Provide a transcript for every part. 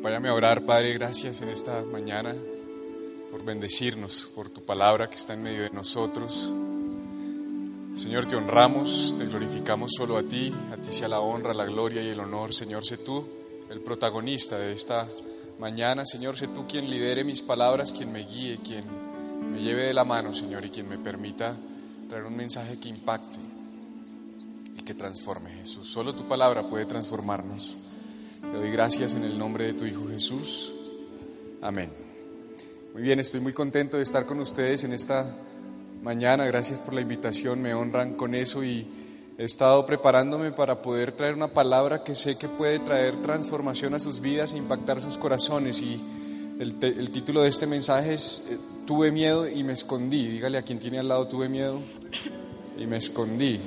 Acompáñame a orar, Padre, gracias en esta mañana por bendecirnos, por tu palabra que está en medio de nosotros. Señor, te honramos, te glorificamos solo a ti, a ti sea la honra, la gloria y el honor. Señor, sé tú el protagonista de esta mañana. Señor, sé tú quien lidere mis palabras, quien me guíe, quien me lleve de la mano, Señor, y quien me permita traer un mensaje que impacte y que transforme, Jesús. Solo tu palabra puede transformarnos. Te doy gracias en el nombre de tu Hijo Jesús. Amén. Muy bien, estoy muy contento de estar con ustedes en esta mañana. Gracias por la invitación, me honran con eso y he estado preparándome para poder traer una palabra que sé que puede traer transformación a sus vidas e impactar sus corazones. Y el, título de este mensaje es eh, Tuve miedo y me escondí. Dígale a quien tiene al lado, tuve miedo y me escondí.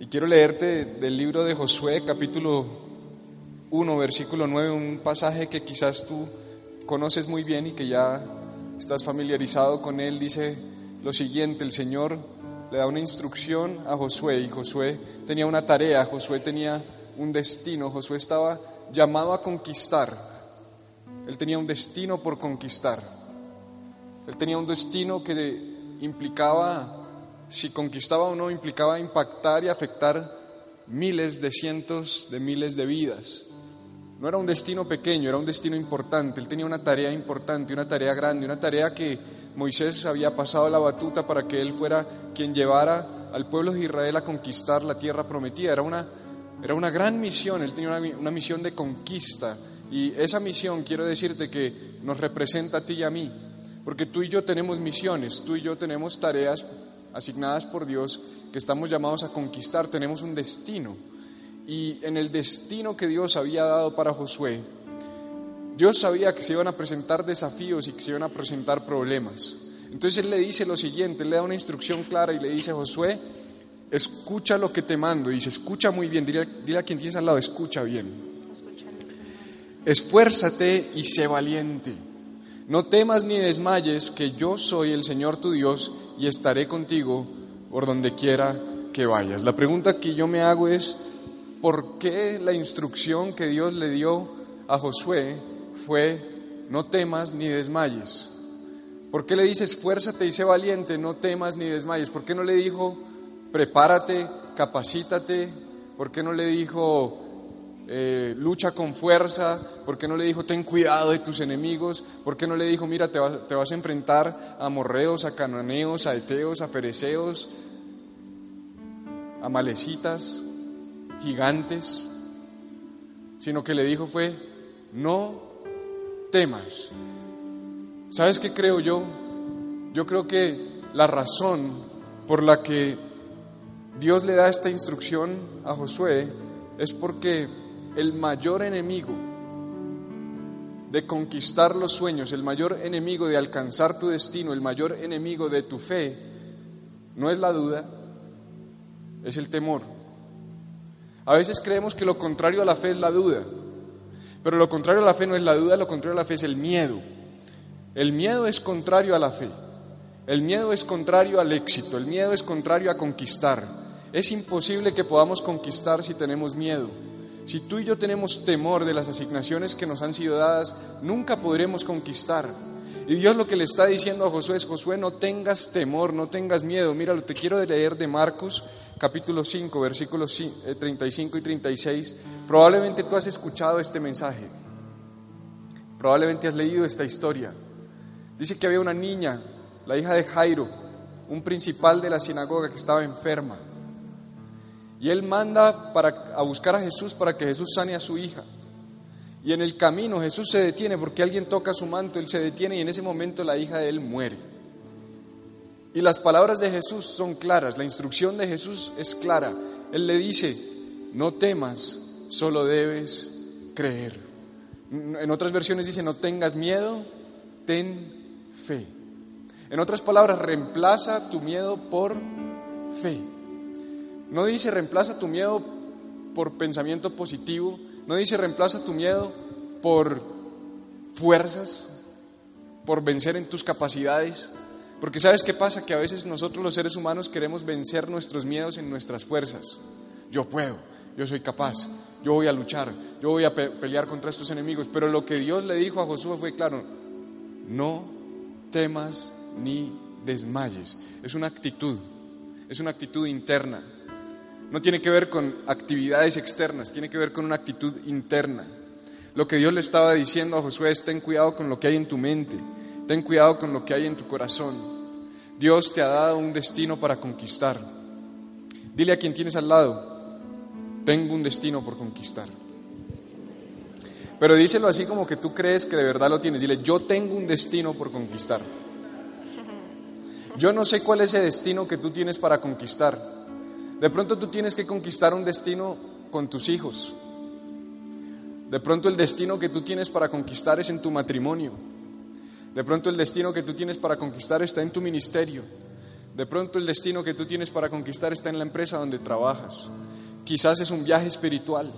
Y quiero leerte del libro de Josué, capítulo 1, versículo 9, un pasaje que quizás tú conoces muy bien y que ya estás familiarizado con él. Dice lo siguiente, el Señor le da una instrucción a Josué y Josué tenía una tarea, Josué tenía un destino, Josué estaba llamado a conquistar. Él tenía un destino por conquistar. Él tenía un destino que implicaba, si conquistaba o no, implicaba impactar y afectar miles de cientos de miles de vidas. No era un destino pequeño, era un destino importante. Él tenía una tarea importante, una tarea grande, una tarea que Moisés había pasado la batuta para que él fuera quien llevara al pueblo de Israel a conquistar la tierra prometida. Era una, era una gran misión, él tenía una, una misión de conquista. Y esa misión, quiero decirte que nos representa a ti y a mí, porque tú y yo tenemos misiones, tú y yo tenemos tareas asignadas por Dios que estamos llamados a conquistar, tenemos un destino. Y en el destino que Dios había dado para Josué, Dios sabía que se iban a presentar desafíos y que se iban a presentar problemas. Entonces Él le dice lo siguiente, le da una instrucción clara y le dice a Josué, escucha lo que te mando. Y dice, escucha muy bien, dile, dile a quien tienes al lado, escucha bien. Esfuérzate y sé valiente. No temas ni desmayes, que yo soy el Señor tu Dios y estaré contigo por donde quiera que vayas. La pregunta que yo me hago es, ¿por qué la instrucción que Dios le dio a Josué fue, no temas ni desmayes? ¿Por qué le dice, esfuérzate y sé valiente, no temas ni desmayes? ¿Por qué no le dijo, prepárate, capacítate? ¿Por qué no le dijo, eh, lucha con fuerza? ¿Por qué no le dijo, ten cuidado de tus enemigos? ¿Por qué no le dijo, mira, te, vas- te vas a enfrentar a morreos, a cananeos, a eteos, a fereceos, a malecitas, gigantes? Sino que le dijo fue, no temas. ¿Sabes qué creo yo? Yo creo que la razón por la que Dios le da esta instrucción a Josué es porque el mayor enemigo de conquistar los sueños, el mayor enemigo de alcanzar tu destino, el mayor enemigo de tu fe, no es la duda, es el temor. A veces creemos que lo contrario a la fe es la duda, pero lo contrario a la fe no es la duda, lo contrario a la fe es el miedo. El miedo es contrario a la fe. El miedo es contrario al éxito. El miedo es contrario a conquistar. Es imposible que podamos conquistar si tenemos miedo. Si tú y yo tenemos temor de las asignaciones que nos han sido dadas, nunca podremos conquistar. Y Dios lo que le está diciendo a Josué es, Josué, no tengas temor, no tengas miedo. Mira, lo te quiero leer de Marcos capítulo 5, versículos ci- eh, 35 y 36. Probablemente tú has escuchado este mensaje. Probablemente has leído esta historia. Dice que había una niña, la hija de Jairo, un principal de la sinagoga que estaba enferma. Y él manda para, a buscar a Jesús para que Jesús sane a su hija. Y en el camino Jesús se detiene porque alguien toca su manto, él se detiene y en ese momento la hija de él muere. Y las palabras de Jesús son claras, la instrucción de Jesús es clara. Él le dice, no temas, solo debes creer. En otras versiones dice, no tengas miedo, ten fe. En otras palabras, reemplaza tu miedo por fe. No dice reemplaza tu miedo por pensamiento positivo, no dice reemplaza tu miedo por fuerzas, por vencer en tus capacidades, porque sabes qué pasa, que a veces nosotros los seres humanos queremos vencer nuestros miedos en nuestras fuerzas. Yo puedo, yo soy capaz, yo voy a luchar, yo voy a pelear contra estos enemigos, pero lo que Dios le dijo a Josué fue claro, no temas ni desmayes, es una actitud, es una actitud interna. No tiene que ver con actividades externas, tiene que ver con una actitud interna. Lo que Dios le estaba diciendo a Josué es ten cuidado con lo que hay en tu mente, ten cuidado con lo que hay en tu corazón. Dios te ha dado un destino para conquistar. Dile a quien tienes al lado, tengo un destino por conquistar. Pero díselo así como que tú crees que de verdad lo tienes. Dile, yo tengo un destino por conquistar. Yo no sé cuál es ese destino que tú tienes para conquistar. De pronto tú tienes que conquistar un destino con tus hijos. De pronto el destino que tú tienes para conquistar es en tu matrimonio. De pronto el destino que tú tienes para conquistar está en tu ministerio. De pronto el destino que tú tienes para conquistar está en la empresa donde trabajas. Quizás es un viaje espiritual.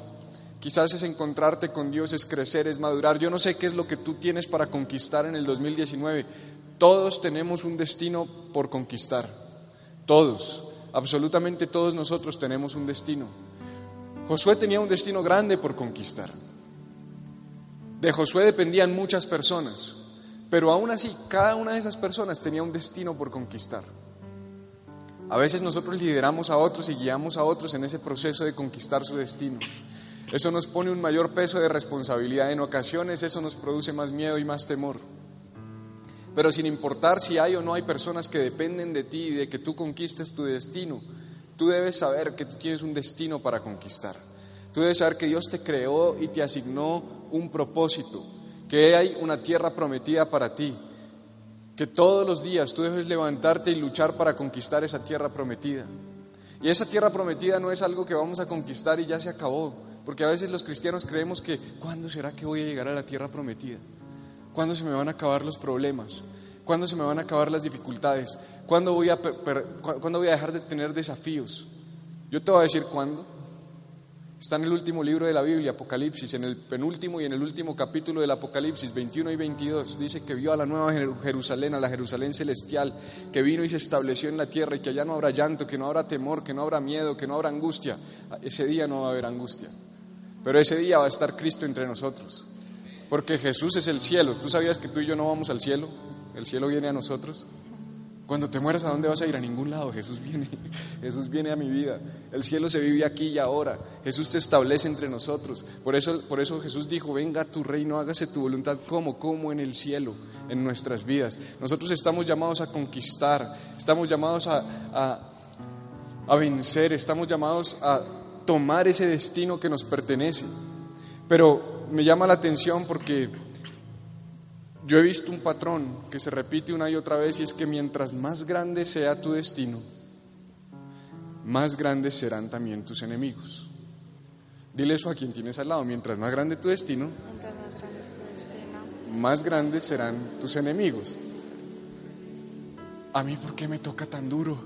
Quizás es encontrarte con Dios, es crecer, es madurar. Yo no sé qué es lo que tú tienes para conquistar en el 2019. Todos tenemos un destino por conquistar. Todos. Absolutamente todos nosotros tenemos un destino. Josué tenía un destino grande por conquistar. De Josué dependían muchas personas, pero aún así cada una de esas personas tenía un destino por conquistar. A veces nosotros lideramos a otros y guiamos a otros en ese proceso de conquistar su destino. Eso nos pone un mayor peso de responsabilidad. En ocasiones eso nos produce más miedo y más temor. Pero sin importar si hay o no hay personas que dependen de ti y de que tú conquistes tu destino, tú debes saber que tú tienes un destino para conquistar. Tú debes saber que Dios te creó y te asignó un propósito, que hay una tierra prometida para ti, que todos los días tú debes levantarte y luchar para conquistar esa tierra prometida. Y esa tierra prometida no es algo que vamos a conquistar y ya se acabó, porque a veces los cristianos creemos que, ¿cuándo será que voy a llegar a la tierra prometida? ¿Cuándo se me van a acabar los problemas? ¿Cuándo se me van a acabar las dificultades? ¿Cuándo voy a, ¿cuándo voy a dejar de tener desafíos? Yo te voy a decir cuándo. Está en el último libro de la Biblia, Apocalipsis, en el penúltimo y en el último capítulo del Apocalipsis, 21 y 22. Dice que vio a la nueva Jerusalén, a la Jerusalén celestial, que vino y se estableció en la tierra y que allá no habrá llanto, que no habrá temor, que no habrá miedo, que no habrá angustia. Ese día no va a haber angustia. Pero ese día va a estar Cristo entre nosotros. Porque Jesús es el cielo. ¿Tú sabías que tú y yo no vamos al cielo? El cielo viene a nosotros. Cuando te mueras, ¿a dónde vas a ir? A ningún lado. Jesús viene. Jesús viene a mi vida. El cielo se vive aquí y ahora. Jesús se establece entre nosotros. Por eso, por eso Jesús dijo, venga tu reino, hágase tu voluntad como, como en el cielo, en nuestras vidas. Nosotros estamos llamados a conquistar, estamos llamados a, a, a vencer, estamos llamados a tomar ese destino que nos pertenece. Pero me llama la atención porque yo he visto un patrón que se repite una y otra vez y es que mientras más grande sea tu destino, más grandes serán también tus enemigos. Dile eso a quien tienes al lado, mientras más grande tu destino, más grandes serán tus enemigos. A mí, ¿por qué me toca tan duro?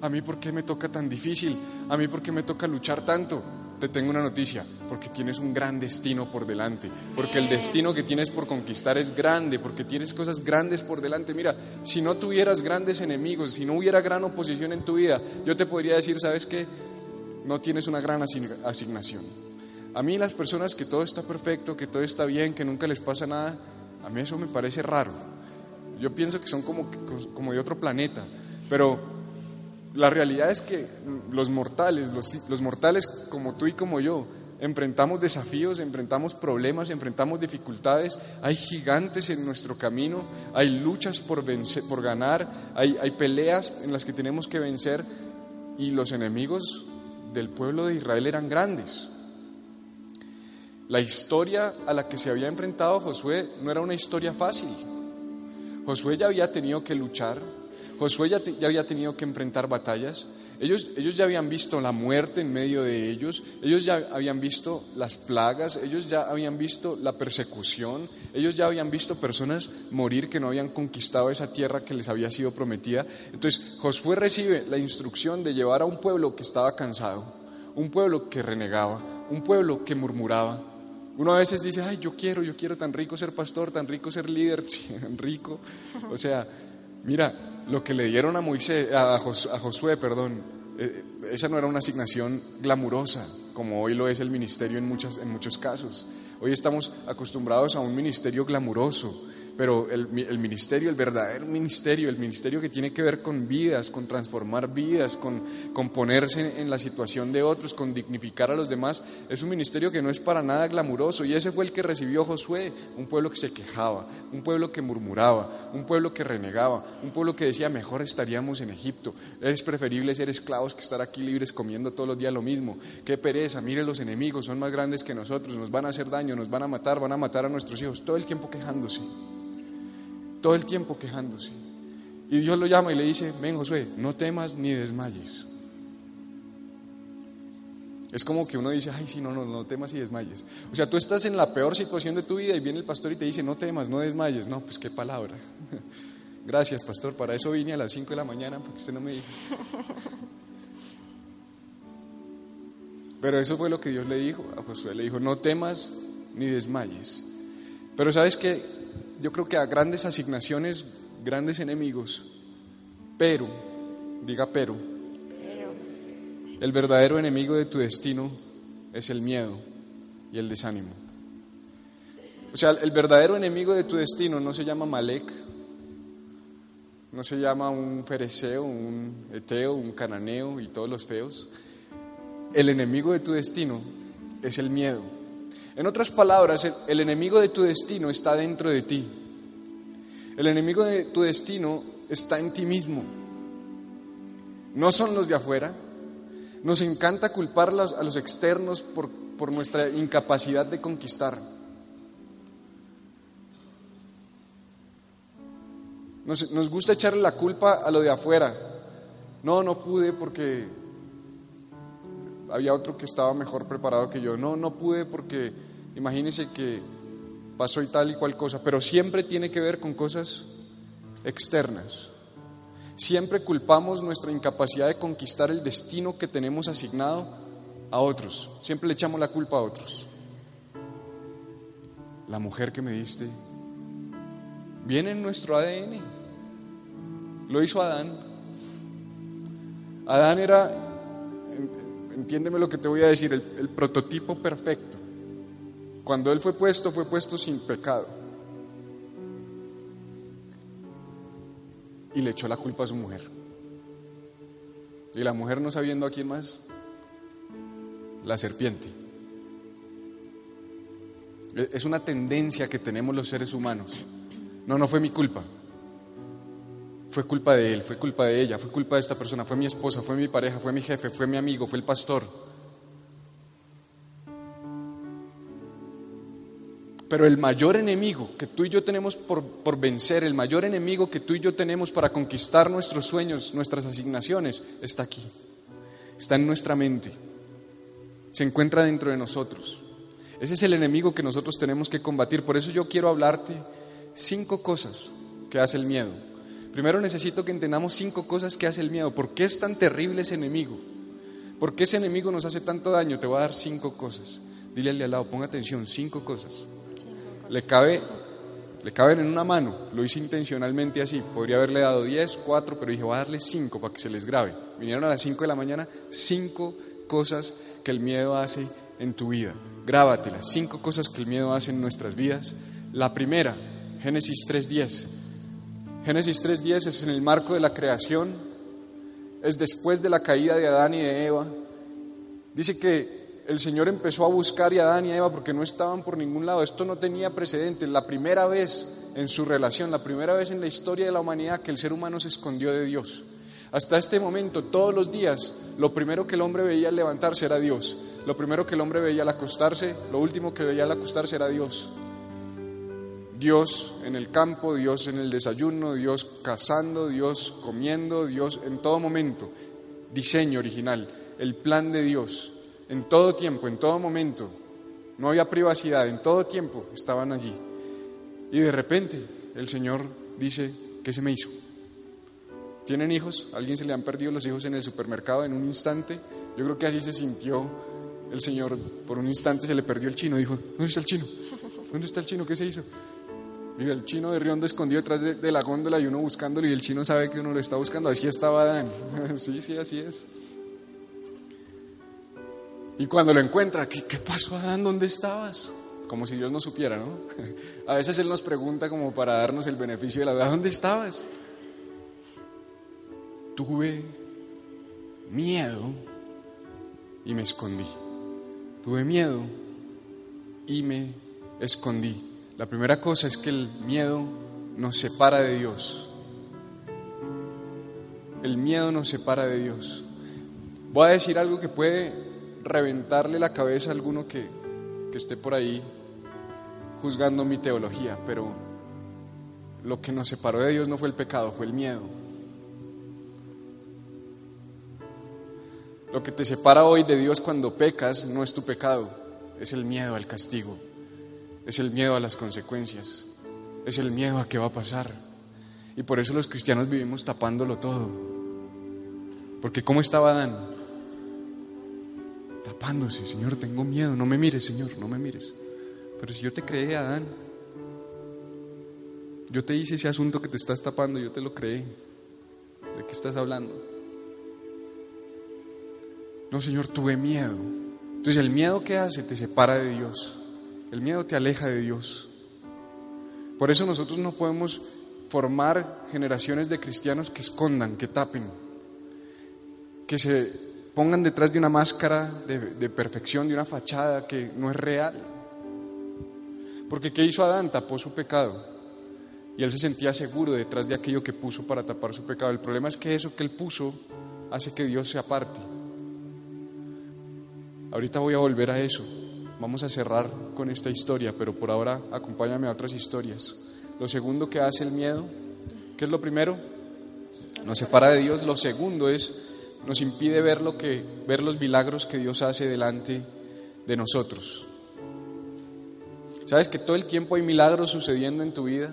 A mí, ¿por qué me toca tan difícil? A mí, ¿por qué me toca luchar tanto? Te tengo una noticia, porque tienes un gran destino por delante, porque el destino que tienes por conquistar es grande, porque tienes cosas grandes por delante. Mira, si no tuvieras grandes enemigos, si no hubiera gran oposición en tu vida, yo te podría decir, ¿sabes qué? No tienes una gran asignación. A mí las personas que todo está perfecto, que todo está bien, que nunca les pasa nada, a mí eso me parece raro. Yo pienso que son como, como de otro planeta, pero la realidad es que los mortales, los, mortales como tú y como yo, enfrentamos desafíos, enfrentamos problemas, enfrentamos dificultades, hay gigantes en nuestro camino, hay luchas por, ganar, hay, hay peleas en las que tenemos que vencer y los enemigos del pueblo de Israel eran grandes. La historia a la que se había enfrentado Josué no era una historia fácil. Josué ya había tenido que luchar, Josué ya, ya había tenido que enfrentar batallas, ellos, ellos ya habían visto la muerte en medio de ellos, ellos ya habían visto las plagas, ellos ya habían visto la persecución, ellos ya habían visto personas morir que no habían conquistado esa tierra que les había sido prometida. Entonces Josué recibe la instrucción de llevar a un pueblo que estaba cansado, un pueblo que renegaba, un pueblo que murmuraba. Uno a veces dice, ay, yo quiero, yo quiero tan rico ser pastor, tan rico ser líder, tan rico. O sea, mira, lo que le dieron a Moisés, a, Josué, perdón, eh, esa no era una asignación glamurosa, como hoy lo es el ministerio en, muchas, en muchos casos. Hoy estamos acostumbrados a un ministerio glamuroso, pero el, ministerio, el verdadero ministerio, el ministerio que tiene que ver con vidas, con transformar vidas, con, con ponerse en la situación de otros, con dignificar a los demás, es un ministerio que no es para nada glamuroso. Y ese fue el que recibió Josué, un pueblo que se quejaba, un pueblo que murmuraba, un pueblo que renegaba, un pueblo que decía, mejor estaríamos en Egipto, es preferible ser esclavos que estar aquí libres comiendo todos los días lo mismo. Qué pereza, mire los enemigos, son más grandes que nosotros, nos van a hacer daño, nos van a matar, van a matar a nuestros hijos, todo el tiempo quejándose todo el tiempo quejándose. Y Dios lo llama y le dice, ven Josué, no temas ni desmayes. Es como que uno dice, ay, sí, no, no, no temas y desmayes. O sea, tú estás en la peor situación de tu vida y viene el pastor y te dice, no temas, no desmayes. No, pues qué palabra. Gracias, pastor, para eso vine a las 5 de la mañana, porque usted no me dijo. Pero eso fue lo que Dios le dijo a Josué. Le dijo, no temas ni desmayes. Pero sabes que yo creo que a grandes asignaciones, grandes enemigos, pero, diga pero, el verdadero enemigo de tu destino es el miedo y el desánimo. O sea, el verdadero enemigo de tu destino no se llama Malek, no se llama un fereceo, un eteo, un cananeo y todos los feos. El enemigo de tu destino es el miedo en otras palabras, el, enemigo de tu destino está dentro de ti. El enemigo de tu destino está en ti mismo. No son los de afuera. Nos encanta culpar a los externos por, nuestra incapacidad de conquistar. Nos, nos, gusta echarle la culpa a lo de afuera. No, no pude porque había otro que estaba mejor preparado que yo. No, no pude porque Imagínense que pasó y tal y cual cosa, pero siempre tiene que ver con cosas externas. Siempre culpamos nuestra incapacidad de conquistar el destino que tenemos asignado a otros. Siempre le echamos la culpa a otros. La mujer que me diste viene en nuestro ADN. Lo hizo Adán. Adán era, entiéndeme lo que te voy a decir, el, el prototipo perfecto. Cuando Él fue puesto, fue puesto sin pecado. Y le echó la culpa a su mujer. Y la mujer no sabiendo a quién más, la serpiente. E-, es una tendencia que tenemos los seres humanos. No, no fue mi culpa. Fue culpa de él, fue culpa de ella, fue culpa de esta persona, fue mi esposa, fue mi pareja, fue mi jefe, fue mi amigo, fue el pastor. Pero el mayor enemigo que tú y yo tenemos por, vencer, el mayor enemigo que tú y yo tenemos para conquistar nuestros sueños, nuestras asignaciones, está aquí. Está en nuestra mente. Se encuentra dentro de nosotros. Ese es el enemigo que nosotros tenemos que combatir. Por eso yo quiero hablarte cinco cosas que hace el miedo. Primero necesito que entendamos cinco cosas que hace el miedo. ¿Por qué es tan terrible ese enemigo? ¿Por qué ese enemigo nos hace tanto daño? Te voy a dar cinco cosas. Dile al lado, ponga atención, cinco cosas le, cabe, le caben en una mano. Lo hice intencionalmente así. Podría haberle dado 10, 4, pero dije, voy a darle 5 para que se les grabe. Vinieron a las 5 de la mañana, 5 cosas que el miedo hace en tu vida. Grábatelas, 5 cosas que el miedo hace en nuestras vidas. La primera, Génesis 3.10. Génesis 3.10 es en el marco de la creación, es después de la caída de Adán y de Eva. Dice que el Señor empezó a buscar a Adán y a Eva porque no estaban por ningún lado. Esto no tenía precedentes. La primera vez en su relación, la primera vez en la historia de la humanidad que el ser humano se escondió de Dios. Hasta este momento, todos los días, lo primero que el hombre veía al levantarse era Dios. Lo primero que el hombre veía al acostarse, lo último que veía al acostarse era Dios. Dios en el campo, Dios en el desayuno, Dios cazando, Dios comiendo, Dios en todo momento. Diseño original, el plan de Dios, en todo tiempo, en todo momento. No había privacidad, en todo tiempo estaban allí. Y de repente el Señor dice, ¿qué se me hizo? ¿Tienen hijos? ¿Alguien se le han perdido los hijos en el supermercado en un instante? Yo creo que así se sintió el Señor. Por un instante se le perdió el chino. Dijo, ¿dónde está el chino? ¿Dónde está el chino? ¿Qué se hizo? Mira, el chino de Riondo escondido detrás de, la góndola y uno buscándolo y el chino sabe que uno lo está buscando. Así estaba Adán. sí, sí, así es. Y cuando lo encuentra, ¿qué, qué pasó Adán? ¿Dónde estabas? Como si Dios no supiera, ¿no? A veces Él nos pregunta como para darnos el beneficio de la verdad. ¿Dónde estabas? Tuve miedo y me escondí. Tuve miedo y me escondí. La primera cosa es que el miedo nos separa de Dios. El miedo nos separa de Dios. Voy a decir algo que puede reventarle la cabeza a alguno que, que esté por ahí juzgando mi teología, pero lo que nos separó de Dios no fue el pecado, fue el miedo. Lo que te separa hoy de Dios cuando pecas no es tu pecado, es el miedo al castigo es el miedo a las consecuencias, es el miedo a qué va a pasar. Y por eso los cristianos vivimos tapándolo todo. Porque ¿cómo estaba Adán? Tapándose, Señor, tengo miedo, no me mires, Señor, no me mires. Pero si yo te creé, Adán, yo te hice ese asunto que te estás tapando, yo te lo creé. ¿De qué estás hablando? No, Señor, tuve miedo. Entonces el miedo que hace te separa de Dios. El miedo te aleja de Dios. Por eso nosotros no podemos formar generaciones de cristianos que escondan, que tapen, que se pongan detrás de una máscara de, perfección, de una fachada que no es real. Porque ¿qué hizo Adán? Tapó su pecado. Y él se sentía seguro detrás de aquello que puso para tapar su pecado. El problema es que eso que él puso hace que Dios se aparte. Ahorita voy a volver a eso. Vamos a cerrar con esta historia, pero por ahora acompáñame a otras historias. Lo segundo que hace el miedo, ¿qué es lo primero? Nos separa de Dios. Lo segundo es nos impide ver lo que ver los milagros que Dios hace delante de nosotros. ¿Sabes que todo el tiempo hay milagros sucediendo en tu vida?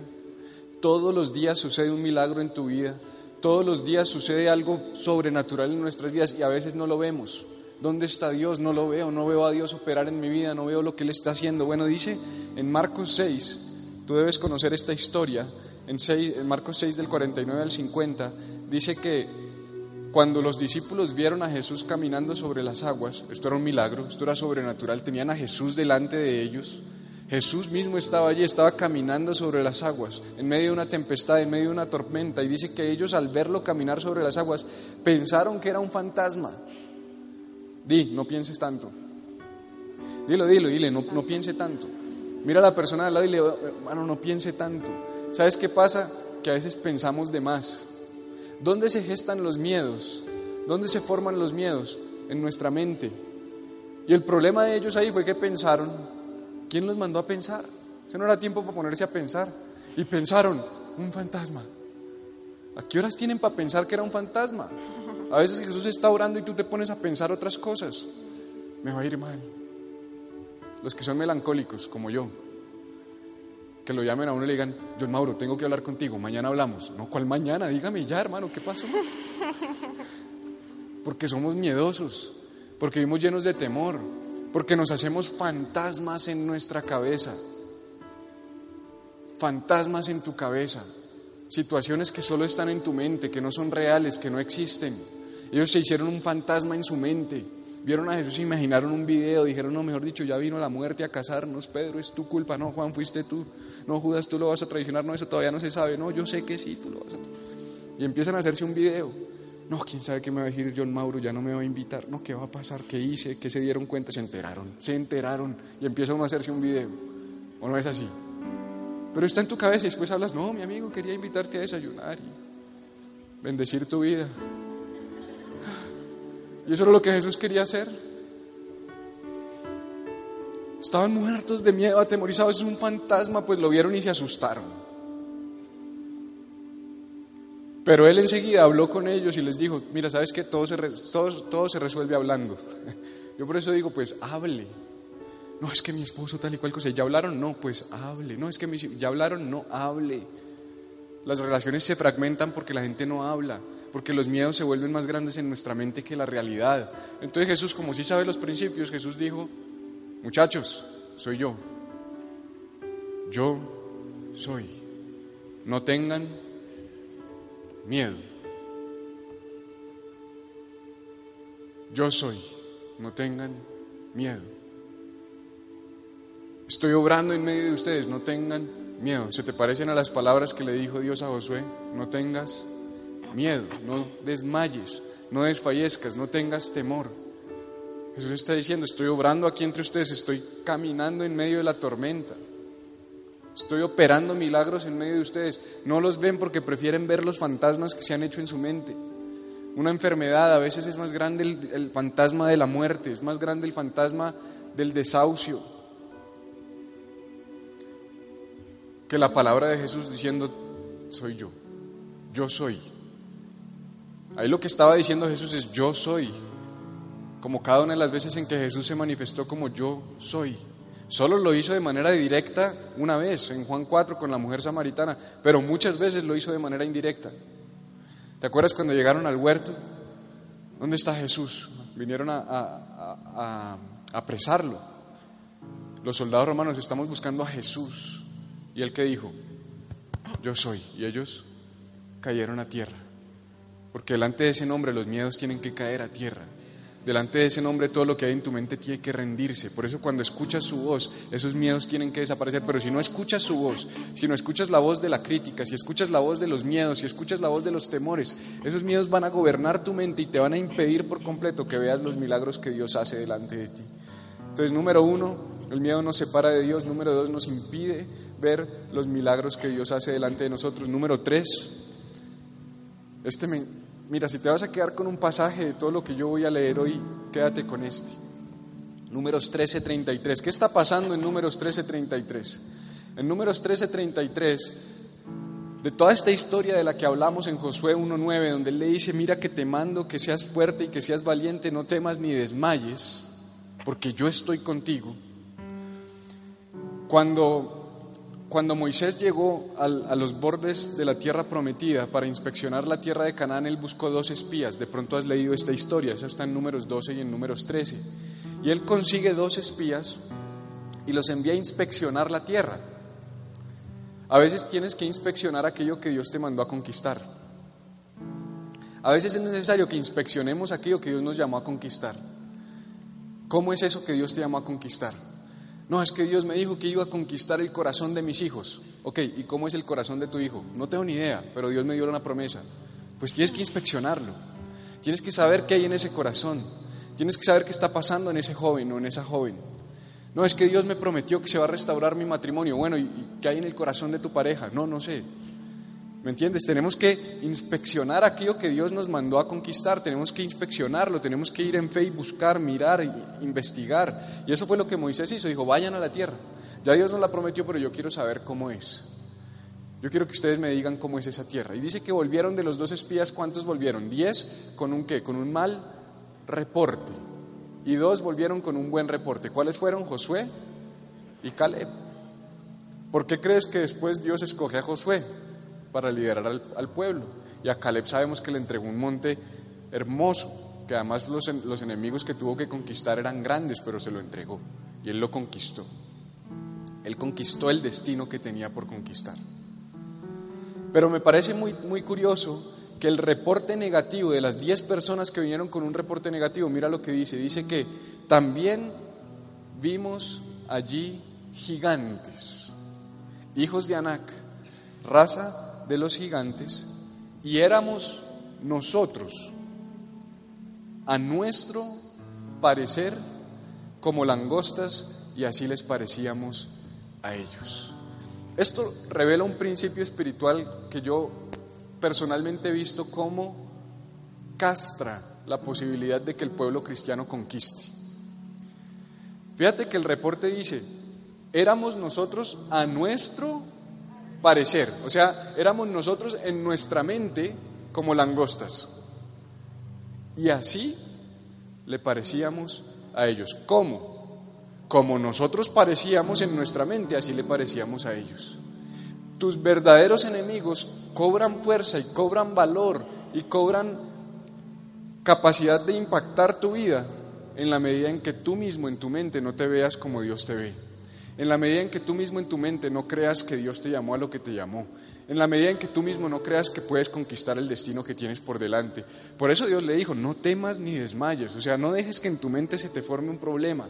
Todos los días sucede un milagro en tu vida. Todos los días sucede algo sobrenatural en nuestras vidas y a veces no lo vemos. ¿Dónde está Dios? No lo veo, no veo a Dios operar en mi vida, no veo lo que Él está haciendo. Bueno, dice en Marcos 6, tú debes conocer esta historia, en, 6, en Marcos 6 del 49 al 50, dice que cuando los discípulos vieron a Jesús caminando sobre las aguas, esto era un milagro, esto era sobrenatural, tenían a Jesús delante de ellos, Jesús mismo estaba allí, estaba caminando sobre las aguas, en medio de una tempestad, en medio de una tormenta, y dice que ellos al verlo caminar sobre las aguas pensaron que era un fantasma. Di, no pienses tanto. Dilo, dilo, dile, no, no piense tanto. Mira a la persona al lado y le hermano, no piense tanto. ¿Sabes qué pasa? Que a veces pensamos de más. ¿Dónde se gestan los miedos? ¿Dónde se forman los miedos? En nuestra mente. Y el problema de ellos ahí fue que pensaron, ¿quién los mandó a pensar? Ese no era tiempo para ponerse a pensar. Y pensaron, un fantasma. ¿A qué horas tienen para pensar que era un fantasma? A veces Jesús está orando y tú te pones a pensar otras cosas. Me va a ir mal. Los que son melancólicos, como yo, que lo llamen a uno y le digan, John Mauro, tengo que hablar contigo, mañana hablamos. No, ¿cuál mañana? Dígame ya, hermano, ¿qué pasó? Porque somos miedosos, porque vivimos llenos de temor, porque nos hacemos fantasmas en nuestra cabeza. Fantasmas en tu cabeza. Situaciones que solo están en tu mente, que no son reales, que no existen. Ellos se hicieron un fantasma en su mente. Vieron a Jesús, imaginaron un video, dijeron, no, mejor dicho, ya vino la muerte a casarnos, Pedro, es tu culpa, no, Juan, fuiste tú, no, Judas, tú lo vas a traicionar, no, eso todavía no se sabe, no, yo sé que sí, tú lo vas a... Y empiezan a hacerse un video. No, quién sabe qué me va a decir John Mauro, ya no me va a invitar, no, qué va a pasar, qué hice, qué se dieron cuenta, se enteraron, se enteraron y empieza uno a hacerse un video. ¿O no es así? Pero está en tu cabeza y después hablas, no, mi amigo, quería invitarte a desayunar y bendecir tu vida. Y eso era lo que Jesús quería hacer. Estaban muertos de miedo, atemorizados, es un fantasma, pues lo vieron y se asustaron. Pero él enseguida habló con ellos y les dijo, mira, ¿sabes qué? Todo se, todo, todo se resuelve hablando. Yo por eso digo, pues hable. No, es que mi esposo tal y cual cosa. ¿Ya hablaron? No, pues hable. No, es que ya hablaron? No, hable. Las relaciones se fragmentan porque la gente no habla, porque los miedos se vuelven más grandes en nuestra mente que la realidad. Entonces Jesús, como sí sabe los principios, Jesús dijo, muchachos, soy yo. Yo soy. No tengan miedo. Yo soy. No tengan miedo. Estoy obrando en medio de ustedes. No tengan miedo. ¿Se te parecen a las palabras que le dijo Dios a Josué? No tengas miedo, no desmayes, no desfallezcas, no tengas temor. Jesús está diciendo, estoy obrando aquí entre ustedes, estoy caminando en medio de la tormenta. Estoy operando milagros en medio de ustedes. No los ven porque prefieren ver los fantasmas que se han hecho en su mente. Una enfermedad a veces es más grande el, el fantasma de la muerte, es más grande el fantasma del desahucio, que la palabra de Jesús diciendo, soy yo, yo soy. Ahí lo que estaba diciendo Jesús es, yo soy, como cada una de las veces en que Jesús se manifestó como yo soy. Solo lo hizo de manera directa una vez, en Juan 4 con la mujer samaritana, pero muchas veces lo hizo de manera indirecta. ¿Te acuerdas cuando llegaron al huerto? ¿Dónde está Jesús? Vinieron a, apresarlo. Los soldados romanos estamos buscando a Jesús. ¿Y él que dijo? Yo soy. Y ellos cayeron a tierra. Porque delante de ese nombre los miedos tienen que caer a tierra. Delante de ese nombre todo lo que hay en tu mente tiene que rendirse. Por eso cuando escuchas su voz, esos miedos tienen que desaparecer. Pero si no escuchas su voz, si no escuchas la voz de la crítica, si escuchas la voz de los miedos, si escuchas la voz de los temores, esos miedos van a gobernar tu mente y te van a impedir por completo que veas los milagros que Dios hace delante de ti. Entonces, número uno, el miedo nos separa de Dios. Número dos, nos impide ver los milagros que Dios hace delante de nosotros. Número tres, este mira, si te vas a quedar con un pasaje de todo lo que yo voy a leer hoy, quédate con este. Números 13:33. ¿Qué está pasando en Números 13:33? En Números 13:33, de toda esta historia de la que hablamos en Josué 1:9, donde él le dice, mira que te mando que seas fuerte y que seas valiente, no temas ni desmayes, porque yo estoy contigo. Cuando cuando Moisés llegó a los bordes de la tierra prometida para inspeccionar la tierra de Canaán, él buscó dos espías. De pronto has leído esta historia, esa está en números 12 y en números 13. Y él consigue dos espías y los envía a inspeccionar la tierra. A veces tienes que inspeccionar aquello que Dios te mandó a conquistar. A veces es necesario que inspeccionemos aquello que Dios nos llamó a conquistar. ¿Cómo es eso que Dios te llamó a conquistar? No, es que Dios me dijo que iba a conquistar el corazón de mis hijos. Ok, ¿y cómo es el corazón de tu hijo? No tengo ni idea, pero Dios me dio una promesa. Pues tienes que inspeccionarlo. Tienes que saber qué hay en ese corazón. Tienes que saber qué está pasando en ese joven o en esa joven. No, es que Dios me prometió que se va a restaurar mi matrimonio. Bueno, ¿y qué hay en el corazón de tu pareja? No, no sé. ¿Me entiendes? Tenemos que inspeccionar aquello que Dios nos mandó a conquistar, tenemos que inspeccionarlo, tenemos que ir en fe y buscar, mirar, investigar. Y eso fue lo que Moisés hizo, dijo, vayan a la tierra. Ya Dios nos la prometió, pero yo quiero saber cómo es. Yo quiero que ustedes me digan cómo es esa tierra. Y dice que volvieron de los dos espías, ¿cuántos volvieron? Diez con un qué? Con un mal reporte. Y dos volvieron con un buen reporte. ¿Cuáles fueron? Josué y Caleb. ¿Por qué crees que después Dios escoge a Josué? Para liderar al, pueblo. Y a Caleb sabemos que le entregó un monte hermoso, que además los, los enemigos que tuvo que conquistar eran grandes, pero se lo entregó. Y él lo conquistó. Él conquistó el destino que tenía por conquistar. Pero me parece muy, muy curioso que el reporte negativo de las 10 personas que vinieron con un reporte negativo, mira lo que dice, dice que también vimos allí gigantes, hijos de Anac, raza de los gigantes y éramos nosotros, a nuestro parecer, como langostas y así les parecíamos a ellos. Esto revela un principio espiritual que yo personalmente he visto como castra la posibilidad de que el pueblo cristiano conquiste. Fíjate que el reporte dice, éramos nosotros a nuestro parecer, o sea, éramos nosotros en nuestra mente como langostas. Y así le parecíamos a ellos. ¿Cómo? Como nosotros parecíamos en nuestra mente, así le parecíamos a ellos. Tus verdaderos enemigos cobran fuerza y cobran valor y cobran capacidad de impactar tu vida en la medida en que tú mismo en tu mente no te veas como Dios te ve. En la medida en que tú mismo en tu mente no creas que Dios te llamó a lo que te llamó. En la medida en que tú mismo no creas que puedes conquistar el destino que tienes por delante. Por eso Dios le dijo, no temas ni desmayes. O sea, no dejes que en tu mente se te forme un problema.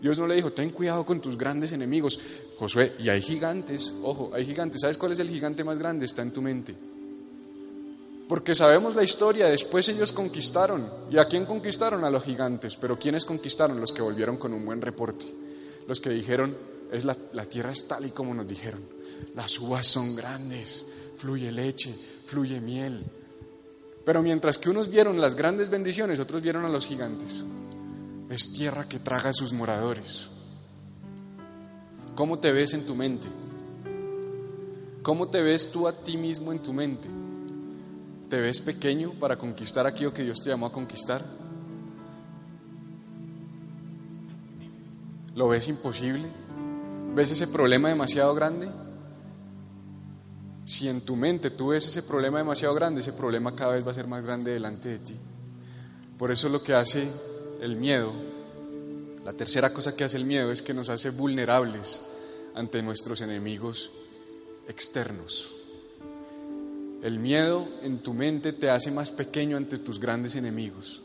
Dios no le dijo, ten cuidado con tus grandes enemigos. Josué, y hay gigantes, ojo, hay gigantes. ¿Sabes cuál es el gigante más grande? Está en tu mente. Porque sabemos la historia, después ellos conquistaron. ¿Y a quién conquistaron? A los gigantes. Pero ¿quiénes conquistaron? Los que volvieron con un buen reporte. Los que dijeron, es la, la tierra es tal y como nos dijeron. Las uvas son grandes, fluye leche, fluye miel. Pero mientras que unos vieron las grandes bendiciones, otros vieron a los gigantes. Es tierra que traga a sus moradores. ¿Cómo te ves en tu mente? ¿Cómo te ves tú a ti mismo en tu mente? ¿Te ves pequeño para conquistar aquello que Dios te llamó a conquistar? ¿Lo ves imposible? ¿Ves ese problema demasiado grande? Si en tu mente tú ves ese problema demasiado grande, ese problema cada vez va a ser más grande delante de ti. Por eso lo que hace el miedo, la tercera cosa que hace el miedo es que nos hace vulnerables ante nuestros enemigos externos. El miedo en tu mente te hace más pequeño ante tus grandes enemigos.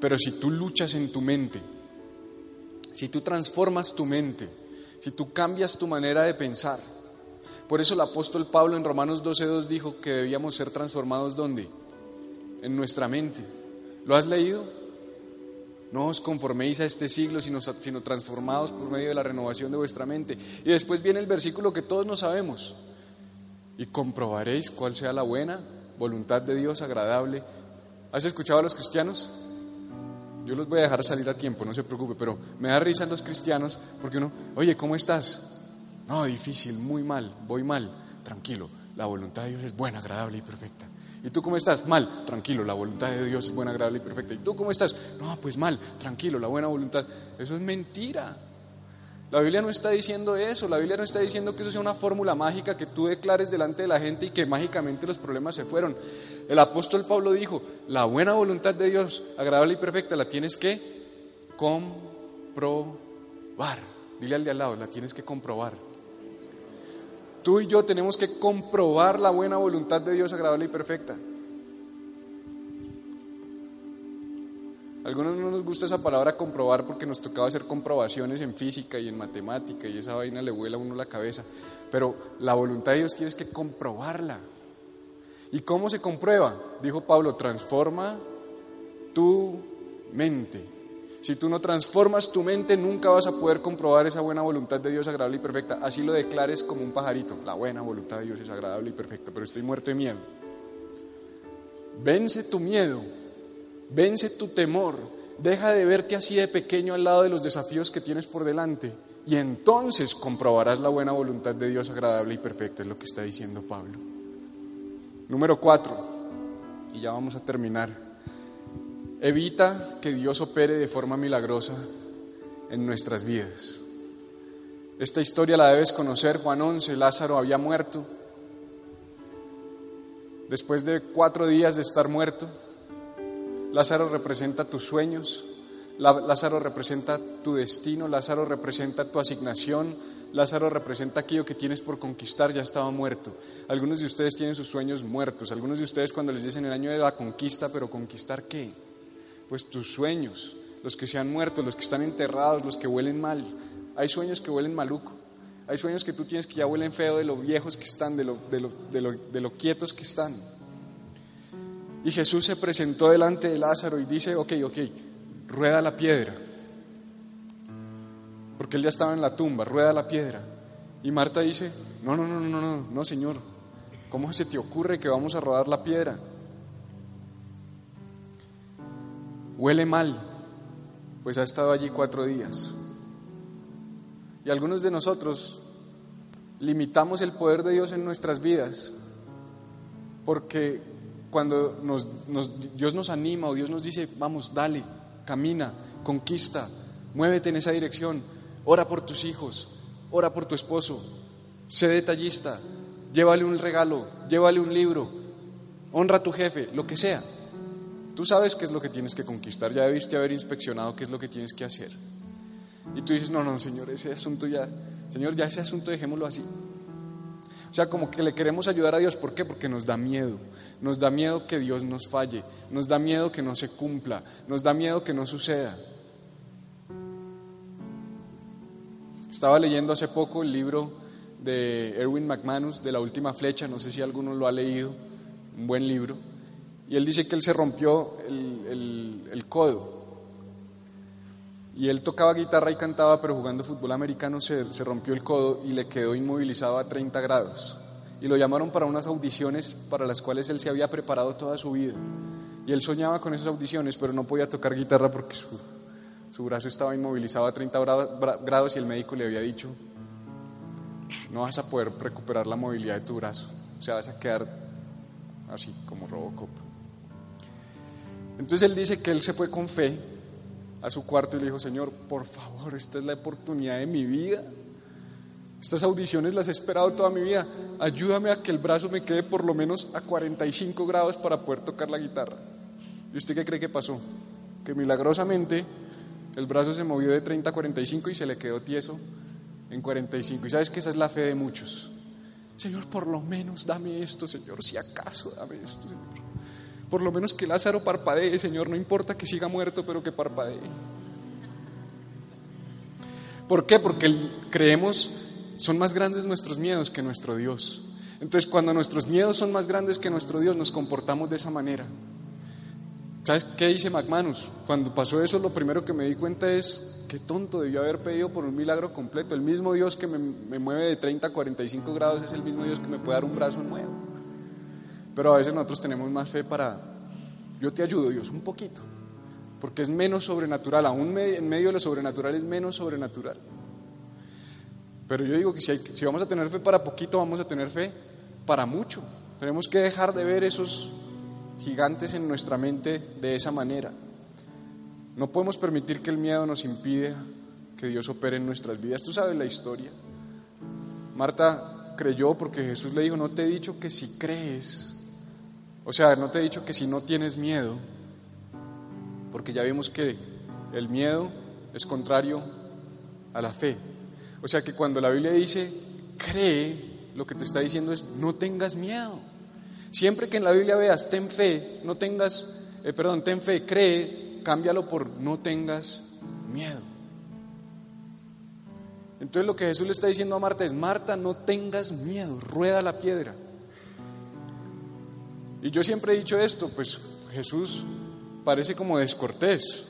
Pero si tú luchas en tu mente, si tú transformas tu mente, si tú cambias tu manera de pensar, por eso el apóstol Pablo en Romanos 12.2 dijo que debíamos ser transformados ¿dónde? En nuestra mente. ¿Lo has leído? No os conforméis a este siglo, sino, sino transformados por medio de la renovación de vuestra mente. Y después viene el versículo que todos no sabemos y comprobaréis cuál sea la buena voluntad de Dios agradable. ¿Has escuchado a los cristianos? Yo los voy a dejar salir a tiempo, no se preocupe, pero me da risa los cristianos porque uno, oye, ¿cómo estás? No, difícil, muy mal, voy mal, tranquilo, la voluntad de Dios es buena, agradable y perfecta. ¿Y tú cómo estás? Mal, tranquilo, la voluntad de Dios es buena, agradable y perfecta. ¿Y tú cómo estás? No, pues mal, tranquilo, la buena voluntad. Eso es mentira. La Biblia no está diciendo eso, la Biblia no está diciendo que eso sea una fórmula mágica que tú declares delante de la gente y que mágicamente los problemas se fueron. El apóstol Pablo dijo, la buena voluntad de Dios, agradable y perfecta, la tienes que comprobar. Dile al de al lado, la tienes que comprobar. Tú y yo tenemos que comprobar la buena voluntad de Dios, agradable y perfecta. Algunos no nos gusta esa palabra comprobar porque nos tocaba hacer comprobaciones en física y en matemática y esa vaina le vuela a uno la cabeza. Pero la voluntad de Dios quiere que comprobarla. ¿Y cómo se comprueba? Dijo Pablo, transforma tu mente. Si tú no transformas tu mente, nunca vas a poder comprobar esa buena voluntad de Dios agradable y perfecta. Así lo declares como un pajarito. La buena voluntad de Dios es agradable y perfecta, pero estoy muerto de miedo. Vence tu miedo Vence tu temor, deja de verte así de pequeño al lado de los desafíos que tienes por delante y entonces comprobarás la buena voluntad de Dios agradable y perfecta, es lo que está diciendo Pablo. Número cuatro, y ya vamos a terminar. Evita que Dios opere de forma milagrosa en nuestras vidas. Esta historia la debes conocer, Juan 11, Lázaro había muerto. Después de cuatro días de estar muerto, Lázaro representa tus sueños, Lázaro representa tu destino, Lázaro representa tu asignación, Lázaro representa aquello que tienes por conquistar, ya estaba muerto. Algunos de ustedes tienen sus sueños muertos, algunos de ustedes cuando les dicen el año de la conquista, pero conquistar qué? Pues tus sueños, los que se han muerto, los que están enterrados, los que huelen mal. Hay sueños que huelen maluco, hay sueños que tú tienes que ya huelen feo de lo viejos que están, de lo, de lo, de lo, de lo quietos que están. Y Jesús se presentó delante de Lázaro y dice, ok, ok, rueda la piedra. Porque él ya estaba en la tumba, rueda la piedra. Y Marta dice, no, no, no, no, no, no, Señor, ¿cómo se te ocurre que vamos a rodar la piedra? Huele mal. pues ha estado allí cuatro días. Y algunos de nosotros limitamos el poder de Dios en nuestras vidas porque cuando Dios nos anima o Dios nos dice, vamos, dale, camina, conquista, muévete en esa dirección, ora por tus hijos, ora por tu esposo, sé detallista, llévale un regalo, llévale un libro, honra a tu jefe, lo que sea. Tú sabes qué es lo que tienes que conquistar, ya debiste haber inspeccionado qué es lo que tienes que hacer. Y tú dices, no, no, Señor, ese asunto ya, Señor, ya ese asunto dejémoslo así. O sea, como que le queremos ayudar a Dios, ¿por qué? Porque nos da miedo. Nos da miedo que Dios nos falle, nos da miedo que no se cumpla, nos da miedo que no suceda. Estaba leyendo hace poco el libro de Erwin McManus, de La Última Flecha, no sé si alguno lo ha leído, un buen libro, y él dice que él se rompió el, codo. Y él tocaba guitarra y cantaba, pero jugando fútbol americano se, se rompió el codo y le quedó inmovilizado a 30 grados. Y lo llamaron para unas audiciones para las cuales él se había preparado toda su vida. Y él soñaba con esas audiciones, pero no podía tocar guitarra porque su, su brazo estaba inmovilizado a 30 grados y el médico le había dicho, no vas a poder recuperar la movilidad de tu brazo, o sea, vas a quedar así como Robocop. Entonces él dice que él se fue con fe a su cuarto y le dijo, Señor, por favor, esta es la oportunidad de mi vida. Estas audiciones las he esperado toda mi vida. Ayúdame a que el brazo me quede por lo menos a 45 grados para poder tocar la guitarra. ¿Y usted qué cree que pasó? Que milagrosamente el brazo se movió de 30 a 45 y se le quedó tieso en 45. Y sabes que esa es la fe de muchos. Señor, por lo menos dame esto, Señor, si acaso dame esto, Señor. Por lo menos que Lázaro parpadee, Señor, no importa que siga muerto, pero que parpadee. ¿Por qué? Porque creemos, son más grandes nuestros miedos que nuestro Dios. Entonces, cuando nuestros miedos son más grandes que nuestro Dios, nos comportamos de esa manera. ¿Sabes qué dice McManus? Cuando pasó eso, lo primero que me di cuenta es qué tonto debió haber pedido por un milagro completo. El mismo Dios que me, mueve de 30 a 45 grados es el mismo Dios que me puede dar un brazo nuevo. Pero a veces nosotros tenemos más fe para, yo te ayudo Dios, un poquito, porque es menos sobrenatural, aún en medio de lo sobrenatural es menos sobrenatural. Pero yo digo que si, vamos a tener fe para poquito, vamos a tener fe para mucho. Tenemos que dejar de ver esos gigantes en nuestra mente de esa manera. No podemos permitir que el miedo nos impida que Dios opere en nuestras vidas. Tú sabes la historia. Marta creyó porque Jesús le dijo, no te he dicho que si crees, o sea, no te he dicho que si no tienes miedo, porque ya vimos que el miedo es contrario a la fe. O sea que cuando la Biblia dice, cree, lo que te está diciendo es, no tengas miedo. Siempre que en la Biblia veas ten fe, no tengas, eh, perdón, ten fe, cree, cámbialo por no tengas miedo. Entonces lo que Jesús le está diciendo a Marta es, Marta, no tengas miedo, rueda la piedra. Y yo siempre he dicho esto, pues Jesús parece como descortés,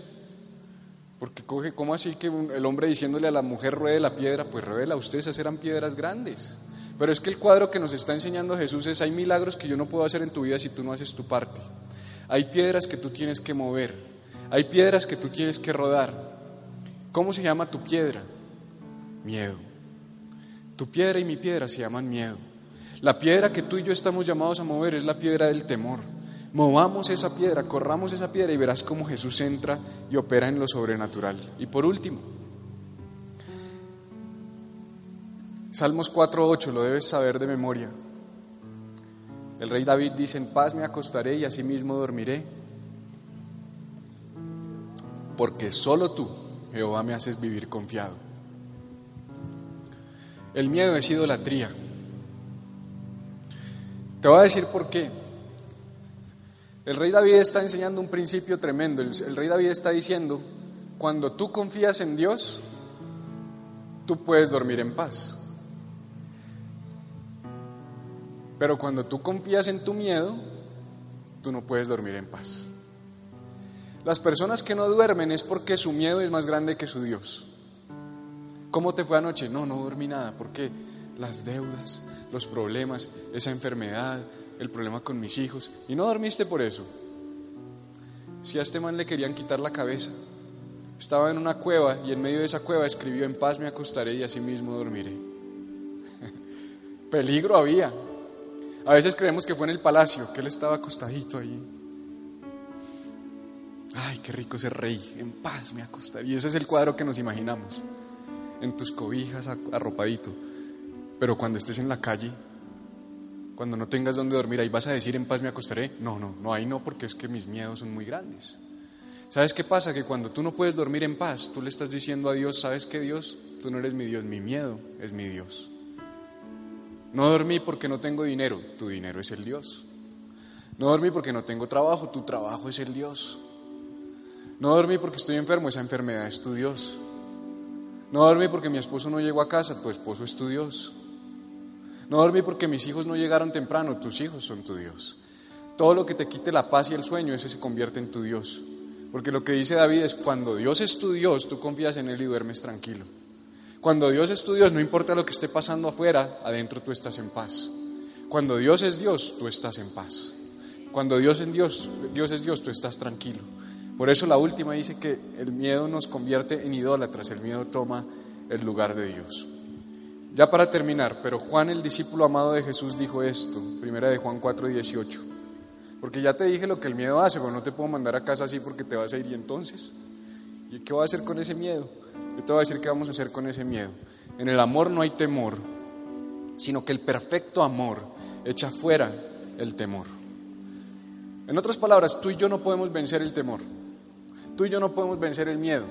porque coge, ¿cómo así que el hombre diciéndole a la mujer ruede la piedra? Pues revela, ustedes esas eran piedras grandes. Pero es que el cuadro que nos está enseñando Jesús es, hay milagros que yo no puedo hacer en tu vida si tú no haces tu parte. Hay piedras que tú tienes que mover. Hay piedras que tú tienes que rodar. ¿Cómo se llama tu piedra? Miedo. Tu piedra y mi piedra se llaman miedo. La piedra que tú y yo estamos llamados a mover es la piedra del temor. Movamos esa piedra, corramos esa piedra y verás cómo Jesús entra y opera en lo sobrenatural. Y por último, Salmos 4.8, lo debes saber de memoria. El rey David dice, en paz me acostaré y asimismo dormiré, porque solo tú, Jehová, me haces vivir confiado. El miedo es idolatría. Te voy a decir por qué. El rey David está enseñando un principio tremendo. El, el rey David está diciendo, cuando tú confías en Dios, tú puedes dormir en paz. Pero cuando tú confías en tu miedo, tú no puedes dormir en paz. Las personas que no duermen es porque su miedo es más grande que su Dios. ¿Cómo te fue anoche? No, no dormí nada. ¿Por qué? Las deudas, los problemas, esa enfermedad, el problema con mis hijos. Y no dormiste por eso. Si a este man le querían quitar la cabeza, estaba en una cueva y en medio de esa cueva escribió, en paz me acostaré y así mismo dormiré. Peligro había. A veces creemos que fue en el palacio, que él estaba acostadito ahí. Ay, qué rico ese rey, en paz me acostaré. Y ese es el cuadro que nos imaginamos, en tus cobijas arropadito. Pero cuando estés en la calle, cuando no tengas donde dormir, ahí vas a decir en paz me acostaré. No, no, no, ahí no, porque es que mis miedos son muy grandes. ¿Sabes qué pasa? Que cuando tú no puedes dormir en paz, tú le estás diciendo a Dios, ¿sabes qué Dios? Tú no eres mi Dios, mi miedo es mi Dios. No dormí porque no tengo dinero, tu dinero es el Dios. No dormí porque no tengo trabajo, tu trabajo es el Dios. No dormí porque estoy enfermo, esa enfermedad es tu Dios. No dormí porque mi esposo no llegó a casa, tu esposo es tu Dios. No dormí porque mis hijos no llegaron temprano, tus hijos son tu Dios. Todo lo que te quite la paz y el sueño, ese se convierte en tu Dios. Porque lo que dice David es, cuando Dios es tu Dios, tú confías en Él y duermes tranquilo. Cuando Dios es tu Dios, no importa lo que esté pasando afuera, adentro tú estás en paz. Cuando Dios es Dios, tú estás en paz. Cuando Dios es Dios, Dios es Dios, tú estás tranquilo. Por eso la última dice que el miedo nos convierte en idólatras, el miedo toma el lugar de Dios. Ya para terminar, pero Juan el discípulo amado de Jesús dijo esto, primera de Juan 4, 18. Porque ya te dije lo que el miedo hace, pero no te puedo mandar a casa así porque te vas a ir y entonces. ¿Y qué voy a hacer con ese miedo? Yo te voy a decir qué vamos a hacer con ese miedo. En el amor no hay temor, sino que el perfecto amor echa fuera el temor. En otras palabras, tú y yo no podemos vencer el temor. Tú y yo no podemos vencer el miedo.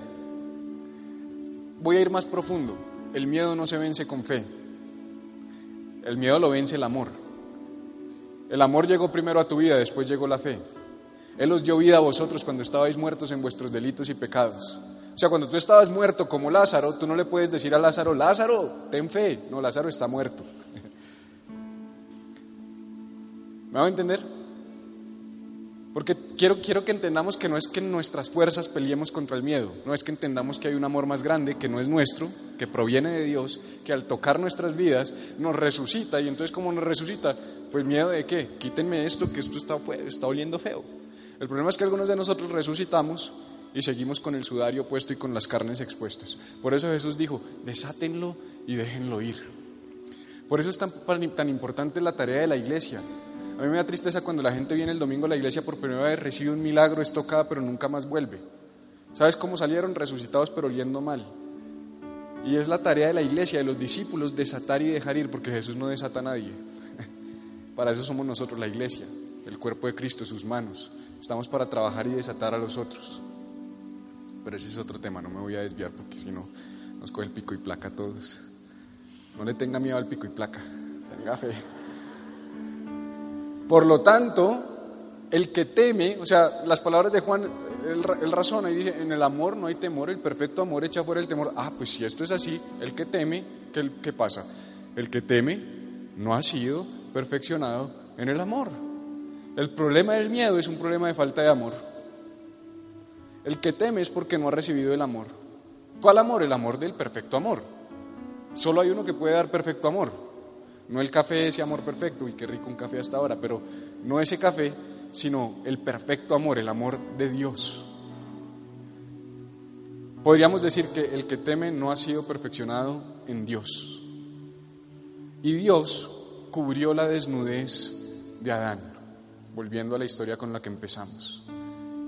Voy a ir más profundo. El miedo no se vence con fe. El miedo lo vence el amor. El amor llegó primero a tu vida, después llegó la fe. Él os dio vida a vosotros cuando estabais muertos en vuestros delitos y pecados. O sea, cuando tú estabas muerto como Lázaro, tú no le puedes decir a Lázaro, Lázaro, ten fe. No, Lázaro está muerto. ¿Me va a entender? Porque quiero, quiero que entendamos que no es que nuestras fuerzas peleemos contra el miedo, no es que entendamos que hay un amor más grande que no es nuestro, que proviene de Dios, que al tocar nuestras vidas nos resucita y entonces como nos resucita, pues miedo de qué, quítenme esto, que esto está, está oliendo feo. El problema es que algunos de nosotros resucitamos y seguimos con el sudario puesto y con las carnes expuestas. Por eso Jesús dijo, desátenlo y déjenlo ir. Por eso es tan, tan importante la tarea de la iglesia, a mí me da tristeza cuando la gente viene el domingo a la iglesia por primera vez, recibe un milagro, es tocada, pero nunca más vuelve. ¿Sabes cómo salieron? Resucitados, pero oliendo mal. Y es la tarea de la iglesia, de los discípulos, desatar y dejar ir, porque Jesús no desata a nadie. Para eso somos nosotros, la iglesia, el cuerpo de Cristo, sus manos. Estamos para trabajar y desatar a los otros. Pero ese es otro tema, no me voy a desviar porque si no nos coge el pico y placa a todos. No le tenga miedo al pico y placa, tenga fe. Por lo tanto, el que teme, o sea, las palabras de Juan, él, razona y dice, en el amor no hay temor, el perfecto amor echa fuera el temor. Ah, pues si esto es así, el que teme, ¿qué, qué pasa? El que teme no ha sido perfeccionado en el amor. El problema del miedo es un problema de falta de amor. El que teme es porque no ha recibido el amor. ¿Cuál amor? El amor del perfecto amor. Solo hay uno que puede dar perfecto amor, no el café, ese amor perfecto, y qué rico un café hasta ahora, pero no ese café, sino el perfecto amor, el amor de Dios. Podríamos decir que el que teme no ha sido perfeccionado en Dios. Y Dios cubrió la desnudez de Adán, volviendo a la historia con la que empezamos.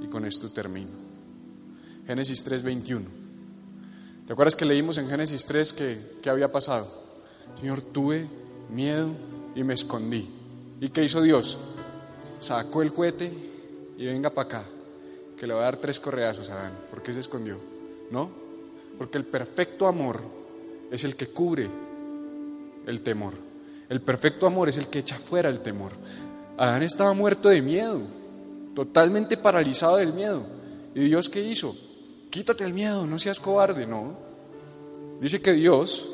Y con esto termino. Génesis 3:21. ¿Te acuerdas que leímos en Génesis 3 que, que había pasado? Señor, tuve miedo y me escondí. ¿Y qué hizo Dios? Sacó el cohete y venga para acá, que le va a dar tres correazos a Adán. ¿Por qué se escondió? ¿No? Porque el perfecto amor es el que cubre el temor. El perfecto amor es el que echa fuera el temor. Adán estaba muerto de miedo, totalmente paralizado del miedo. ¿Y Dios qué hizo? Quítate el miedo, no seas cobarde, no. Dice que Dios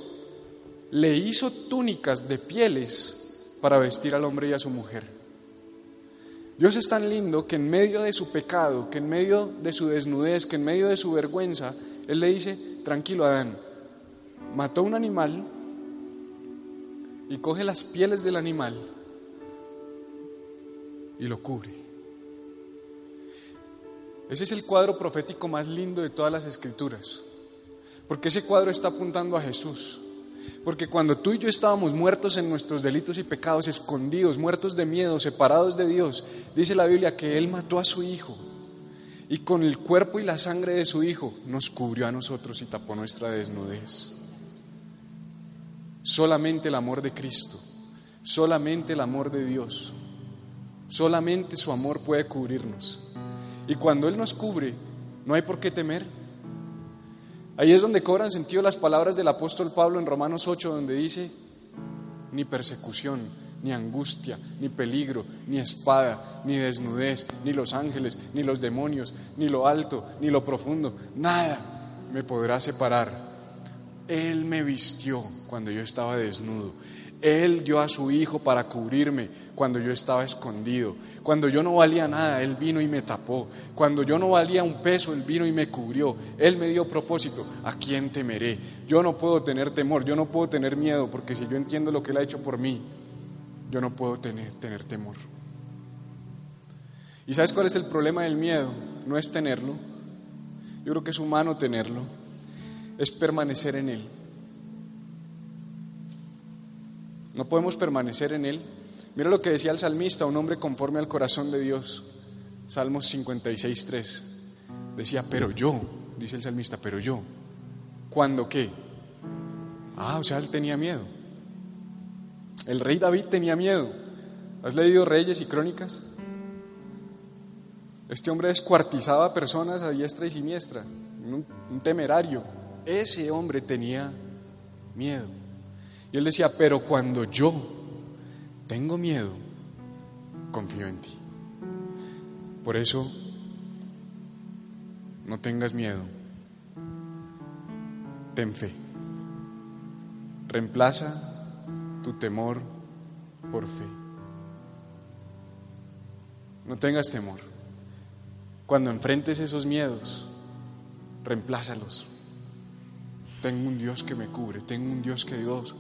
le hizo túnicas de pieles para vestir al hombre y a su mujer. Dios es tan lindo que en medio de su pecado, que en medio de su desnudez, que en medio de su vergüenza, Él le dice, tranquilo Adán, mató un animal y coge las pieles del animal y lo cubre. Ese es el cuadro profético más lindo de todas las escrituras, porque ese cuadro está apuntando a Jesús. Porque cuando tú y yo estábamos muertos en nuestros delitos y pecados, escondidos, muertos de miedo, separados de Dios, dice la Biblia que Él mató a su Hijo y con el cuerpo y la sangre de su Hijo nos cubrió a nosotros y tapó nuestra desnudez. Solamente el amor de Cristo, solamente el amor de Dios, solamente su amor puede cubrirnos. Y cuando Él nos cubre, no hay por qué temer. Ahí es donde cobran sentido las palabras del apóstol Pablo en Romanos 8, donde dice, ni persecución, ni angustia, ni peligro, ni espada, ni desnudez, ni los ángeles, ni los demonios, ni lo alto, ni lo profundo, nada me podrá separar. Él me vistió cuando yo estaba desnudo. Él dio a su Hijo para cubrirme cuando yo estaba escondido. Cuando yo no valía nada, Él vino y me tapó. Cuando yo no valía un peso, Él vino y me cubrió. Él me dio propósito. ¿A quién temeré? Yo no puedo tener temor, yo no puedo tener miedo, porque si yo entiendo lo que Él ha hecho por mí, yo no puedo tener, tener temor. ¿Y sabes cuál es el problema del miedo? No es tenerlo. Yo creo que es humano tenerlo. Es permanecer en Él. No podemos permanecer en Él. Mira lo que decía el salmista, un hombre conforme al corazón de Dios. Salmos 56, 3. Decía, pero yo, dice el salmista, pero yo. ¿Cuándo qué? Ah, o sea, él tenía miedo. El rey David tenía miedo. ¿Has leído Reyes y Crónicas? Este hombre descuartizaba a personas a diestra y siniestra, un temerario. Ese hombre tenía miedo. Y él decía, pero cuando yo tengo miedo, confío en ti. Por eso, no tengas miedo, ten fe. Reemplaza tu temor por fe. No tengas temor. Cuando enfrentes esos miedos, reemplázalos. Tengo un Dios que me cubre, tengo un Dios que Dios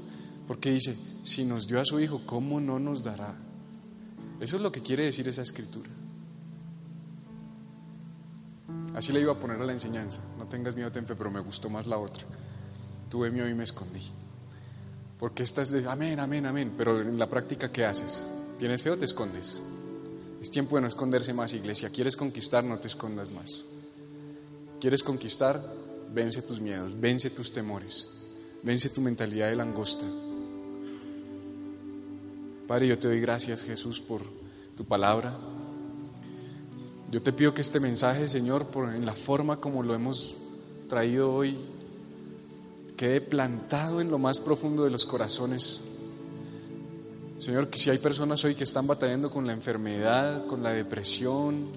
porque dice, si nos dio a su Hijo, ¿cómo no nos dará? Eso es lo que quiere decir esa escritura. Así le iba a poner a la enseñanza. No tengas miedo, ten fe, pero me gustó más la otra. Tuve miedo y me escondí. Porque esta es de amén, amén, amén. Pero en la práctica, ¿qué haces? ¿Tienes fe o te escondes? Es tiempo de no esconderse más, iglesia. ¿Quieres conquistar? No te escondas más. ¿Quieres conquistar? Vence tus miedos, vence tus temores, vence tu mentalidad de langosta. Padre, yo te doy gracias, Jesús, por tu palabra. Yo te pido que este mensaje, Señor, por, en la forma como lo hemos traído hoy, quede plantado en lo más profundo de los corazones. Señor, que si hay personas hoy que están batallando con la enfermedad, con la depresión,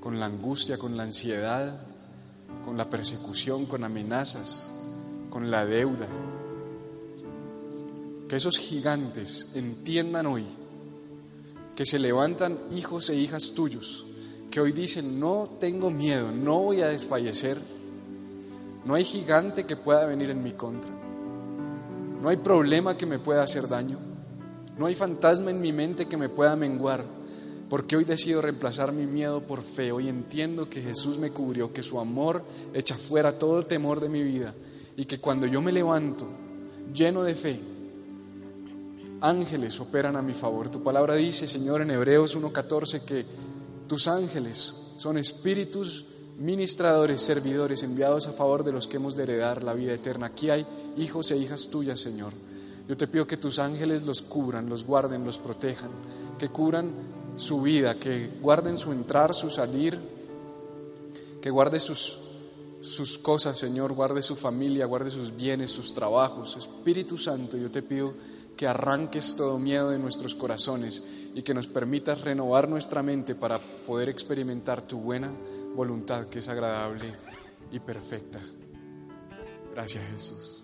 con la angustia, con la ansiedad, con la persecución, con amenazas, con la deuda, que esos gigantes entiendan hoy que se levantan hijos e hijas tuyos, que hoy dicen, no tengo miedo, no voy a desfallecer, no hay gigante que pueda venir en mi contra, no hay problema que me pueda hacer daño, no hay fantasma en mi mente que me pueda menguar, porque hoy decido reemplazar mi miedo por fe, hoy entiendo que Jesús me cubrió, que su amor echa fuera todo el temor de mi vida y que cuando yo me levanto lleno de fe, ángeles operan a mi favor. Tu palabra dice, Señor, en Hebreos 1.14, que tus ángeles son espíritus ministradores, servidores, enviados a favor de los que hemos de heredar la vida eterna. Aquí hay hijos e hijas tuyas, Señor. Yo te pido que tus ángeles los cubran, los guarden, los protejan, que cubran su vida, que guarden su entrar, su salir, que guarde sus, sus cosas, Señor, guarde su familia, guarde sus bienes, sus trabajos. Espíritu Santo, yo te pido que arranques todo miedo de nuestros corazones y que nos permitas renovar nuestra mente para poder experimentar tu buena voluntad que es agradable y perfecta. Gracias Jesús.